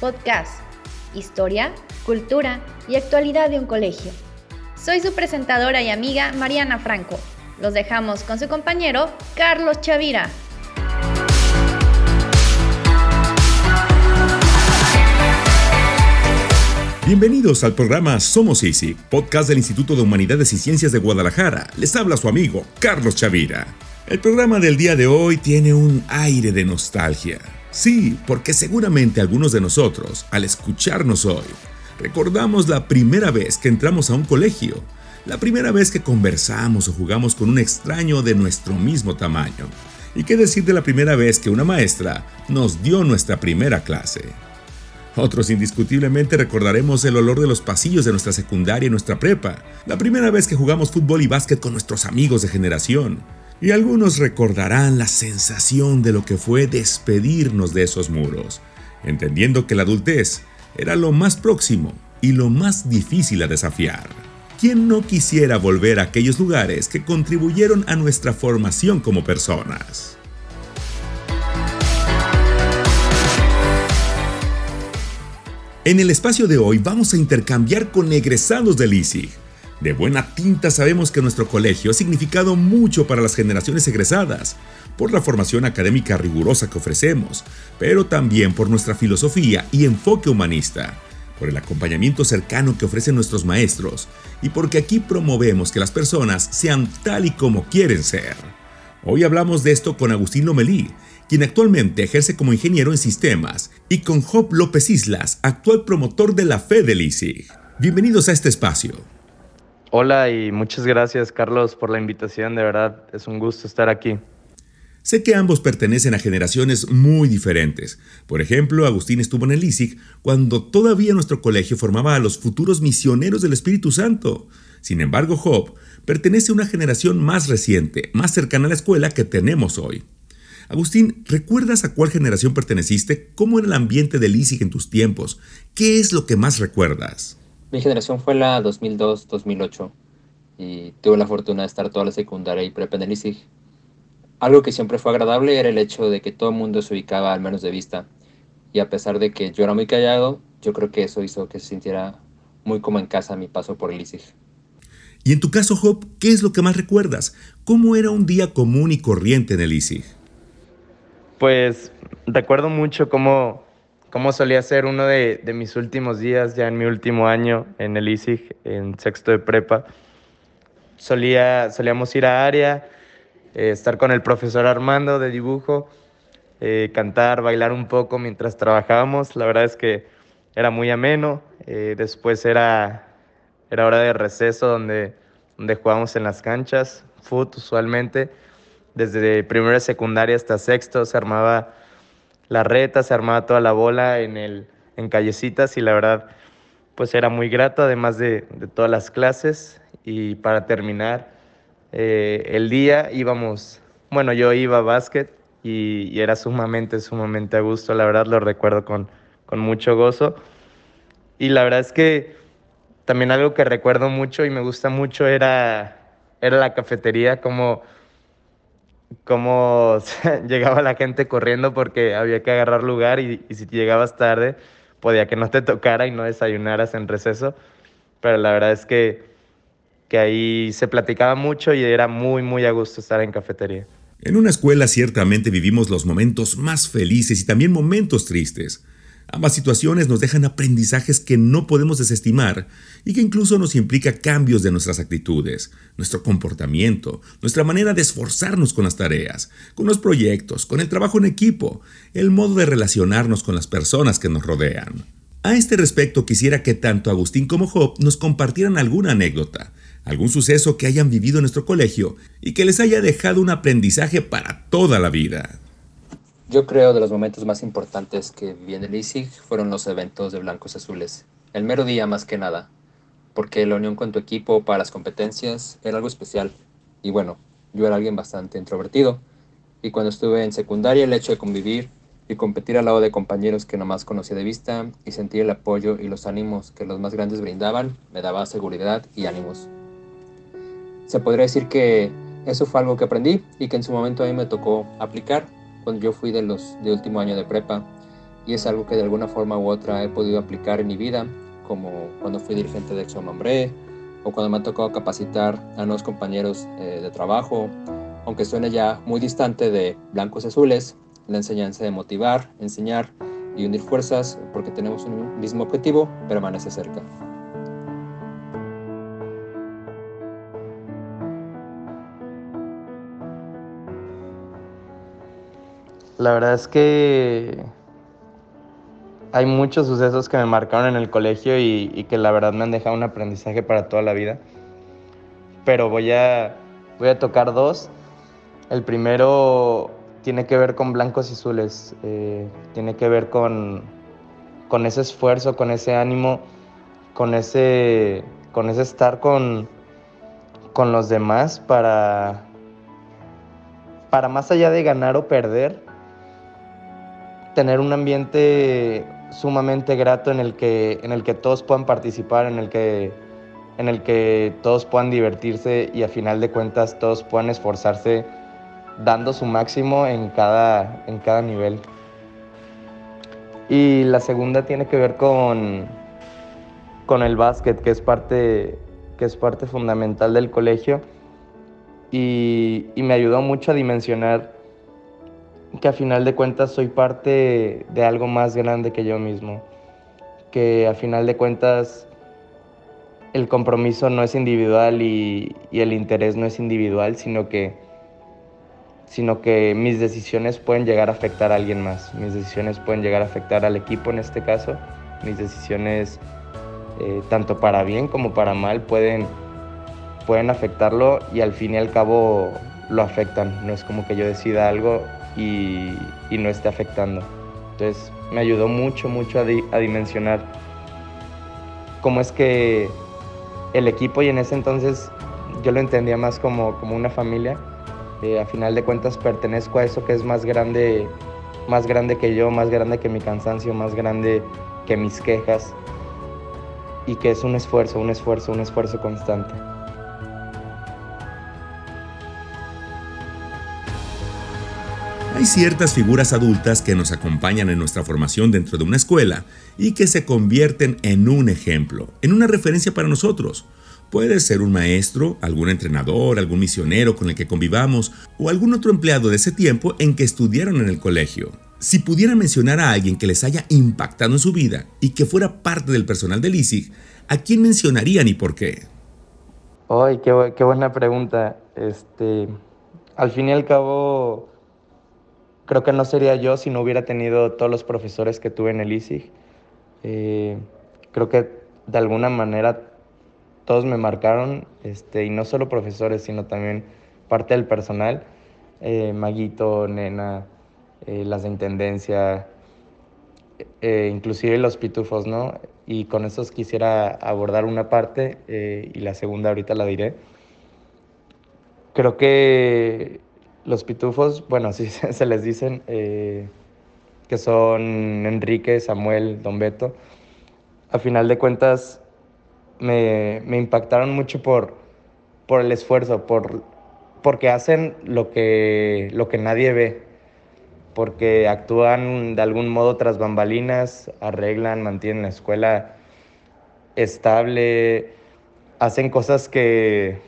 Podcast. Historia, cultura y actualidad de un colegio. Soy su presentadora y amiga Mariana Franco. Los dejamos con su compañero Carlos Chavira. Bienvenidos al programa Somos Easy, podcast del Instituto de Humanidades y Ciencias de Guadalajara. Les habla su amigo Carlos Chavira. El programa del día de hoy tiene un aire de nostalgia. Sí, porque seguramente algunos de nosotros, al escucharnos hoy, recordamos la primera vez que entramos a un colegio, la primera vez que conversamos o jugamos con un extraño de nuestro mismo tamaño. ¿Y qué decir de la primera vez que una maestra nos dio nuestra primera clase? Otros indiscutiblemente recordaremos el olor de los pasillos de nuestra secundaria y nuestra prepa, la primera vez que jugamos fútbol y básquet con nuestros amigos de generación, y algunos recordarán la sensación de lo que fue despedirnos de esos muros, entendiendo que la adultez era lo más próximo y lo más difícil a desafiar. ¿Quién no quisiera volver a aquellos lugares que contribuyeron a nuestra formación como personas? En el espacio de hoy vamos a intercambiar con egresados del ISIG de buena tinta sabemos que nuestro colegio ha significado mucho para las generaciones egresadas, por la formación académica rigurosa que ofrecemos, pero también por nuestra filosofía y enfoque humanista, por el acompañamiento cercano que ofrecen nuestros maestros y porque aquí promovemos que las personas sean tal y como quieren ser. Hoy hablamos de esto con Agustín Lomelí, quien actualmente ejerce como ingeniero en sistemas, y con Job López Islas, actual promotor de la fe del ISIG. Bienvenidos a este espacio. Hola y muchas gracias Carlos por la invitación, de verdad es un gusto estar aquí. Sé que ambos pertenecen a generaciones muy diferentes. Por ejemplo, Agustín estuvo en el ISIC cuando todavía nuestro colegio formaba a los futuros misioneros del Espíritu Santo. Sin embargo, Job pertenece a una generación más reciente, más cercana a la escuela que tenemos hoy. Agustín, ¿recuerdas a cuál generación perteneciste? ¿Cómo era el ambiente del ISIC en tus tiempos? ¿Qué es lo que más recuerdas? Mi generación fue la 2002-2008 y tuve la fortuna de estar toda la secundaria y prepa en el ISIG. Algo que siempre fue agradable era el hecho de que todo el mundo se ubicaba al menos de vista. Y a pesar de que yo era muy callado, yo creo que eso hizo que se sintiera muy como en casa mi paso por el ISIG. Y en tu caso, Job, ¿qué es lo que más recuerdas? ¿Cómo era un día común y corriente en el ISIG? Pues recuerdo mucho cómo cómo solía ser uno de, mis últimos días, ya en mi último año en el ISIG, en sexto de prepa. Solía, solíamos ir a área, eh, estar con el profesor Armando de dibujo, eh, cantar, bailar un poco mientras trabajábamos. La verdad es que era muy ameno. Eh, después era, era hora de receso donde, donde jugábamos en las canchas, foot usualmente. Desde primera secundaria hasta sexto se armaba la reta, se armaba toda la bola en, el, en callecitas y la verdad pues era muy grato, además de, todas las clases. Y para terminar eh, el día íbamos, bueno, yo iba a básquet y, era sumamente, sumamente a gusto, la verdad lo recuerdo con, con mucho gozo. Y la verdad es que también algo que recuerdo mucho y me gusta mucho era, era la cafetería, como cómo llegaba la gente corriendo porque había que agarrar lugar y, si llegabas tarde podía que no te tocara y no desayunaras en receso, pero la verdad es que, que ahí se platicaba mucho y era muy, muy a gusto estar en cafetería. En una escuela ciertamente vivimos los momentos más felices y también momentos tristes. Ambas situaciones nos dejan aprendizajes que no podemos desestimar y que incluso nos implica cambios de nuestras actitudes, nuestro comportamiento, nuestra manera de esforzarnos con las tareas, con los proyectos, con el trabajo en equipo, el modo de relacionarnos con las personas que nos rodean. A este respecto quisiera que tanto Agustín como Job nos compartieran alguna anécdota, algún suceso que hayan vivido en nuestro colegio y que les haya dejado un aprendizaje para toda la vida. Yo creo de los momentos más importantes que viví en el ISIG fueron los eventos de Blancos Azules. El mero día más que nada, porque la unión con tu equipo para las competencias era algo especial. Y bueno, yo era alguien bastante introvertido. Y cuando estuve en secundaria, el hecho de convivir y competir al lado de compañeros que nomás conocía de vista y sentir el apoyo y los ánimos que los más grandes brindaban, me daba seguridad y ánimos. Se podría decir que eso fue algo que aprendí y que en su momento a mí me tocó aplicar cuando yo fui de los de último año de prepa y es algo que de alguna forma u otra he podido aplicar en mi vida, como cuando fui dirigente de Exxon Mambré o cuando me ha tocado capacitar a nuevos compañeros eh, de trabajo, aunque suene ya muy distante de blancos y azules, la enseñanza de motivar, enseñar y unir fuerzas porque tenemos un mismo objetivo permanece cerca. La verdad es que hay muchos sucesos que me marcaron en el colegio y, que la verdad me han dejado un aprendizaje para toda la vida. Pero voy a, voy a tocar dos. El primero tiene que ver con blancos y azules. Eh, tiene que ver con, con ese esfuerzo, con ese ánimo, con ese, con ese estar con, con los demás para, para más allá de ganar o perder, tener un ambiente sumamente grato en el que, en el que todos puedan participar, en el que, en el que todos puedan divertirse y a final de cuentas todos puedan esforzarse dando su máximo en cada, en cada nivel. Y la segunda tiene que ver con, con el básquet, que es parte, que es parte fundamental del colegio. Y, y me ayudó mucho a dimensionar que a final de cuentas soy parte de algo más grande que yo mismo, que a final de cuentas el compromiso no es individual y, el interés no es individual, sino que, sino que mis decisiones pueden llegar a afectar a alguien más, mis decisiones pueden llegar a afectar al equipo en este caso, mis decisiones eh, tanto para bien como para mal pueden, pueden afectarlo y al fin y al cabo lo afectan, no es como que yo decida algo y, no esté afectando. Entonces me ayudó mucho, mucho a, dimensionar cómo es que el equipo y en ese entonces yo lo entendía más como, como una familia. Eh, a final de cuentas pertenezco a eso que es más grande, más grande que yo, más grande que mi cansancio, más grande que mis quejas y que es un esfuerzo, un esfuerzo, un esfuerzo constante. Hay ciertas figuras adultas que nos acompañan en nuestra formación dentro de una escuela y que se convierten en un ejemplo, en una referencia para nosotros. Puede ser un maestro, algún entrenador, algún misionero con el que convivamos o algún otro empleado de ese tiempo en que estudiaron en el colegio. Si pudiera mencionar a alguien que les haya impactado en su vida y que fuera parte del personal del ISIG, ¿a quién mencionarían y por qué? Ay, qué, qué buena pregunta. Este, al fin y al cabo, creo que no sería yo si no hubiera tenido todos los profesores que tuve en el ISIG. Eh, creo que de alguna manera todos me marcaron, este, y no solo profesores, sino también parte del personal, eh, Maguito, Nena, eh, las de Intendencia, inclusive los pitufos, ¿no? Y con esos quisiera abordar una parte y la segunda ahorita la diré. Creo que los pitufos, bueno, así se les dicen, eh, que son Enrique, Samuel, Don Beto. A final de cuentas, me, impactaron mucho por, por el esfuerzo, por, porque hacen lo que, lo que nadie ve, porque actúan de algún modo tras bambalinas, arreglan, mantienen la escuela estable, hacen cosas que,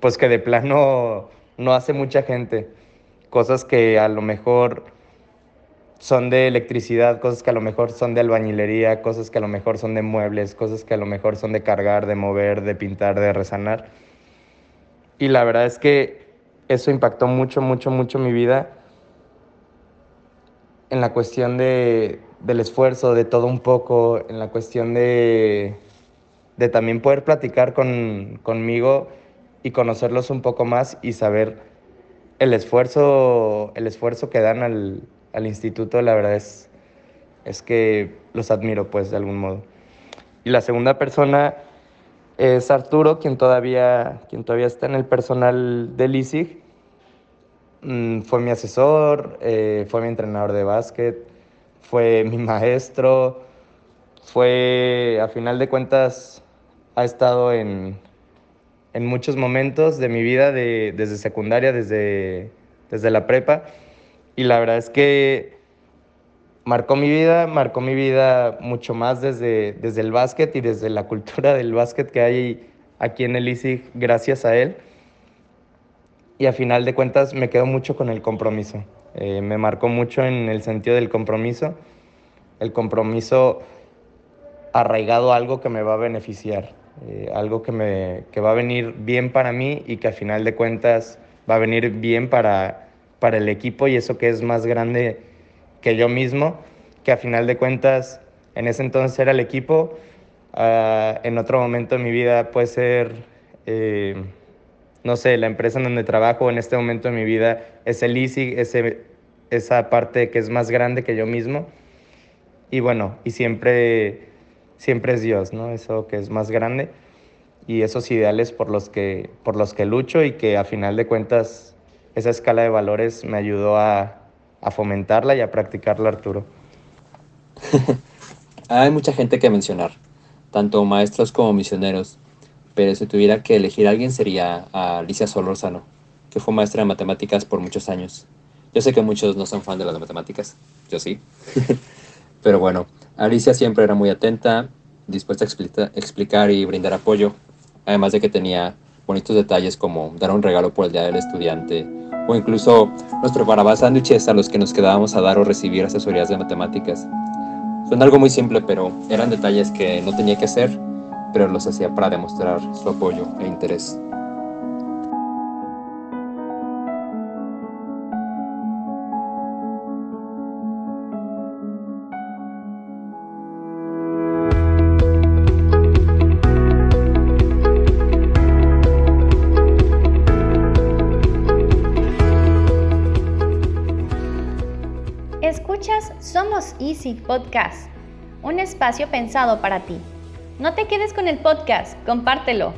pues que de plano no hace mucha gente. Cosas que a lo mejor son de electricidad, cosas que a lo mejor son de albañilería, cosas que a lo mejor son de muebles, cosas que a lo mejor son de cargar, de mover, de pintar, de resanar. Y la verdad es que eso impactó mucho, mucho, mucho mi vida en la cuestión de, del esfuerzo, de todo un poco, en la cuestión de, de también poder platicar con, conmigo y conocerlos un poco más y saber el esfuerzo, el esfuerzo que dan al, al instituto, la verdad es, es que los admiro pues de algún modo. Y la segunda persona es Arturo, quien todavía, quien todavía está en el personal del ISIG. Mm, fue mi asesor, eh, fue mi entrenador de básquet, fue mi maestro, fue, a final de cuentas, ha estado en, en muchos momentos de mi vida, de, desde secundaria, desde, desde la prepa. Y la verdad es que marcó mi vida, marcó mi vida mucho más desde, desde el básquet y desde la cultura del básquet que hay aquí en el ISIG gracias a él. Y a final de cuentas me quedo mucho con el compromiso. Eh, me marcó mucho en el sentido del compromiso. El compromiso arraigado a algo que me va a beneficiar, eh, algo que, me, que va a venir bien para mí y que a final de cuentas va a venir bien para, para el equipo y eso que es más grande que yo mismo, que a final de cuentas en ese entonces era el equipo, uh, en otro momento de mi vida puede ser, eh, no sé, la empresa en donde trabajo en este momento de mi vida es el ISIG, ese, esa parte que es más grande que yo mismo. Y bueno, y siempre, siempre es Dios, ¿no? Eso que es más grande y esos ideales por los que, por los que lucho y que a final de cuentas esa escala de valores me ayudó a, a fomentarla y a practicarla, Arturo. Hay mucha gente que mencionar, tanto maestros como misioneros, pero si tuviera que elegir a alguien sería a Alicia Solorzano, que fue maestra de matemáticas por muchos años. Yo sé que muchos no son fan de las matemáticas, yo sí. pero bueno, Alicia siempre era muy atenta, dispuesta a explicar y brindar apoyo, además de que tenía bonitos detalles como dar un regalo por el Día del Estudiante, o incluso nos preparaba sándwiches a los que nos quedábamos a dar o recibir asesorías de matemáticas. Son algo muy simple, pero eran detalles que no tenía que hacer, pero los hacía para demostrar su apoyo e interés. Easy Podcast, un espacio pensado para ti. No te quedes con el podcast, compártelo.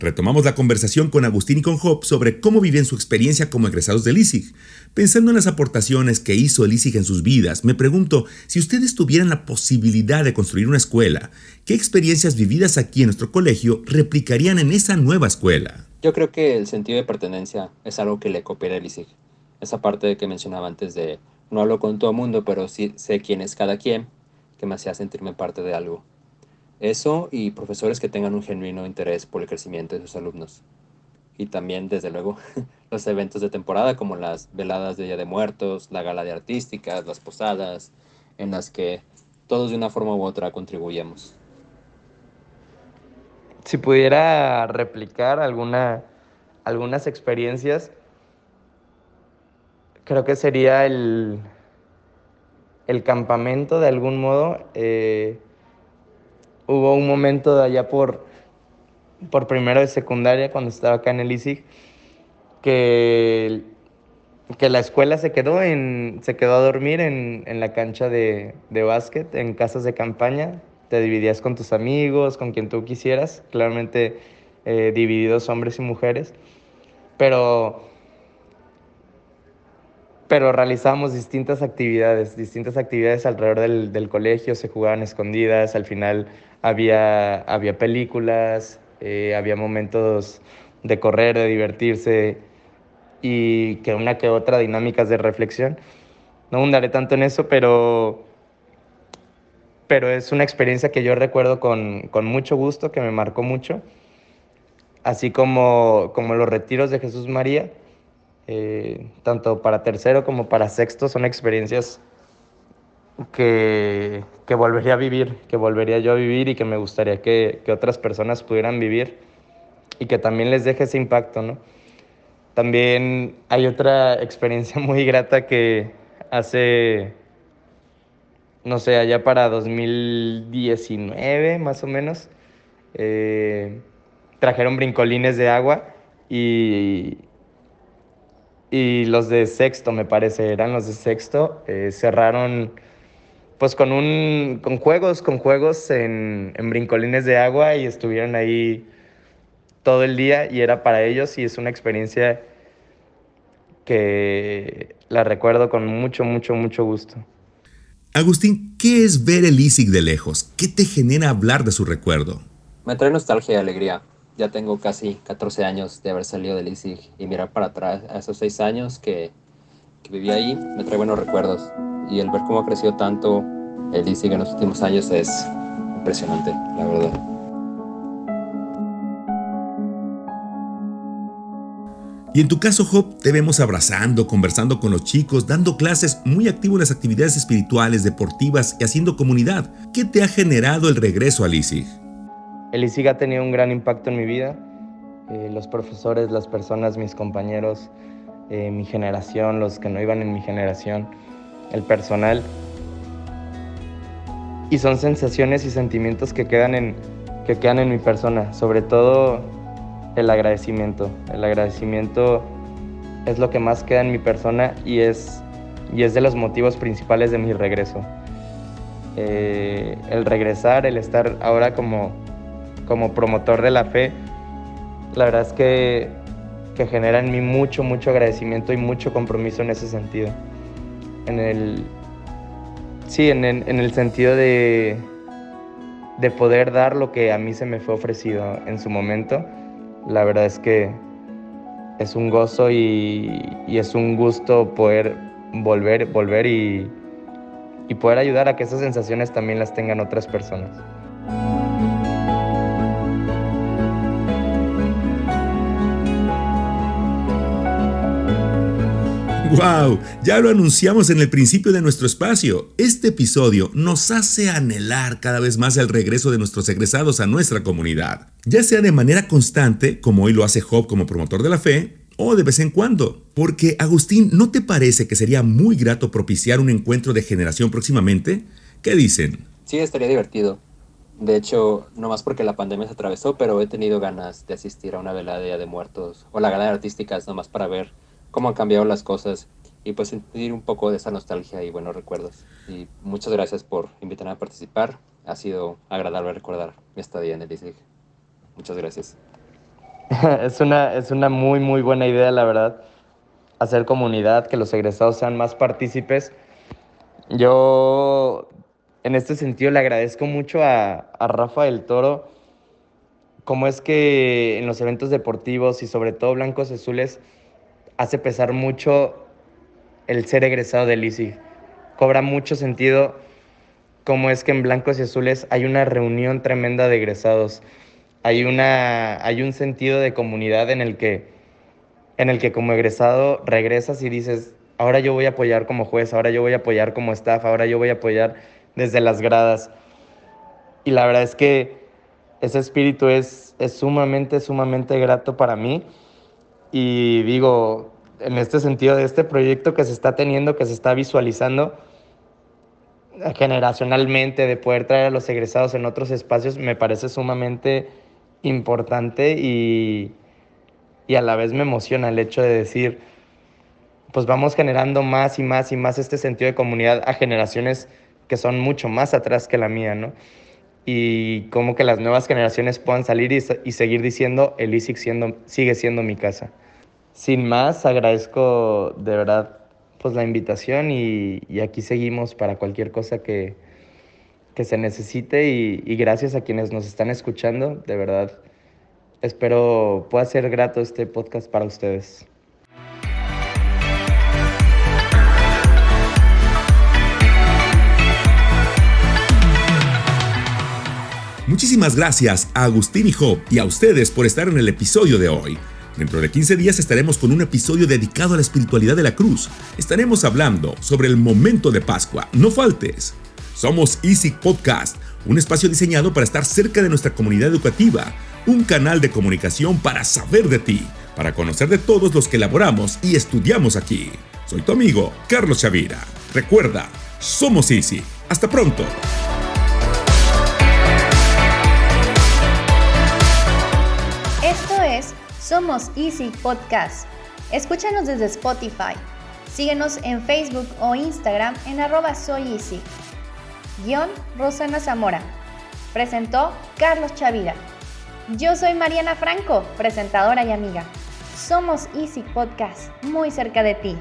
Retomamos la conversación con Agustín y con Job sobre cómo viven su experiencia como egresados del ISIG. Pensando en las aportaciones que hizo el ISIG en sus vidas, me pregunto, si ustedes tuvieran la posibilidad de construir una escuela, ¿qué experiencias vividas aquí en nuestro colegio replicarían en esa nueva escuela? Yo creo que el sentido de pertenencia es algo que le coopera el ISIG. Esa parte que mencionaba antes de no hablo con todo mundo, pero sí sé quién es cada quien, que me hacía sentirme parte de algo. Eso y profesores que tengan un genuino interés por el crecimiento de sus alumnos. Y también, desde luego, los eventos de temporada como las veladas de Día de Muertos, la gala de artísticas, las posadas, en las que todos de una forma u otra contribuimos. Si pudiera replicar alguna, algunas experiencias, creo que sería el, el campamento de algún modo. Eh, hubo un momento de allá por, por primero de secundaria, cuando estaba acá en el ISIG, que, que la escuela se quedó, en, se quedó a dormir en, en la cancha de, de básquet, en casas de campaña. Te dividías con tus amigos, con quien tú quisieras, claramente eh, divididos hombres y mujeres. Pero pero realizábamos distintas actividades, distintas actividades alrededor del, del, colegio, se jugaban escondidas, al final había, había películas, eh, había momentos de correr, de divertirse y que una que otra dinámicas de reflexión. No hundaré tanto en eso, pero, pero es una experiencia que yo recuerdo con, con mucho gusto, que me marcó mucho, así como, como los retiros de Jesús María, eh, tanto para tercero como para sexto, son experiencias que, que, volvería a vivir, que volvería yo a vivir y que me gustaría que, que, otras personas pudieran vivir y que también les deje ese impacto, ¿no? También hay otra experiencia muy grata que hace, no sé, allá para 2019 más o menos, eh, trajeron brincolines de agua y, y los de sexto, me parece, eran los de sexto, eh, cerraron pues con un con juegos, con juegos en, en, brincolines de agua y estuvieron ahí todo el día y era para ellos y es una experiencia que la recuerdo con mucho, mucho, mucho gusto. Agustín, ¿qué es ver el ISIC de lejos? ¿Qué te genera hablar de su recuerdo? Me trae nostalgia y alegría. Ya tengo casi 14 años de haber salido del ISIG y mirar para atrás a esos 6 años que, viví ahí me trae buenos recuerdos. Y el ver cómo ha crecido tanto el ISIG en los últimos años es impresionante, la verdad. Y en tu caso, Job, te vemos abrazando, conversando con los chicos, dando clases, muy activo en las actividades espirituales, deportivas y haciendo comunidad. ¿Qué te ha generado el regreso al ISIG? El ISIG ha tenido un gran impacto en mi vida. Eh, los profesores, las personas, mis compañeros, eh, mi generación, los que no iban en mi generación, el personal. Y son sensaciones y sentimientos que quedan en, que quedan en mi persona, sobre todo el agradecimiento. El agradecimiento es lo que más queda en mi persona y es, y es de los motivos principales de mi regreso. Eh, el regresar, el estar ahora como, como promotor de la fe, la verdad es que, que genera en mí mucho, mucho agradecimiento y mucho compromiso en ese sentido. En el, sí, en en el sentido de, de poder dar lo que a mí se me fue ofrecido en su momento la verdad es que es un gozo y, es un gusto poder volver, volver y, y poder ayudar a que esas sensaciones también las tengan otras personas. ¡Wow! Ya lo anunciamos en el principio de nuestro espacio. Este episodio nos hace anhelar cada vez más el regreso de nuestros egresados a nuestra comunidad, ya sea de manera constante, como hoy lo hace Job como promotor de la fe, o de vez en cuando. Porque, Agustín, ¿no te parece que sería muy grato propiciar un encuentro de generación próximamente? ¿Qué dicen? Sí, estaría divertido. De hecho, no más porque la pandemia se atravesó, pero he tenido ganas de asistir a una velada de muertos o la gala de artísticas nomás para ver cómo han cambiado las cosas y pues sentir un poco de esa nostalgia y buenos recuerdos. Y muchas gracias por invitarme a participar. Ha sido agradable recordar mi estadía en el ISIG. Muchas gracias. es, una, es una muy, muy buena idea, la verdad. Hacer comunidad, que los egresados sean más partícipes. Yo, en este sentido, le agradezco mucho a, a Rafa del Toro cómo es que en los eventos deportivos y sobre todo blancos azules hace pesar mucho el ser egresado del ISIG. Cobra mucho sentido cómo es que en blancos y azules hay una reunión tremenda de egresados. Hay, una, hay un sentido de comunidad en el, que, en el que como egresado regresas y dices, ahora yo voy a apoyar como juez, ahora yo voy a apoyar como staff, ahora yo voy a apoyar desde las gradas. Y la verdad es que ese espíritu es, es sumamente, sumamente grato para mí. Y digo, en este sentido de este proyecto que se está teniendo, que se está visualizando generacionalmente, de poder traer a los egresados en otros espacios, me parece sumamente importante y, y a la vez me emociona el hecho de decir, pues vamos generando más y más y más este sentido de comunidad a generaciones que son mucho más atrás que la mía, ¿no? Y como que las nuevas generaciones puedan salir y, y seguir diciendo, el ISIC siendo, sigue siendo mi casa sin más, agradezco de verdad pues la invitación y, aquí seguimos para cualquier cosa que, que se necesite y, y, gracias a quienes nos están escuchando, de verdad espero pueda ser grato este podcast para ustedes. Muchísimas gracias a Agustín y Job y a ustedes por estar en el episodio de hoy. Dentro de 15 días estaremos con un episodio dedicado a la espiritualidad de la cruz. Estaremos hablando sobre el momento de Pascua. No faltes. Somos Easy Podcast, un espacio diseñado para estar cerca de nuestra comunidad educativa, un canal de comunicación para saber de ti, para conocer de todos los que elaboramos y estudiamos aquí. Soy tu amigo, Carlos Chavira. Recuerda, somos Easy. Hasta pronto. Somos Easy Podcast. Escúchanos desde Spotify. Síguenos en Facebook o Instagram en arroba soy Easy. Guión Rosana Zamora. Presentó Carlos Chavira. Yo soy Mariana Franco, presentadora y amiga. Somos Easy Podcast, muy cerca de ti.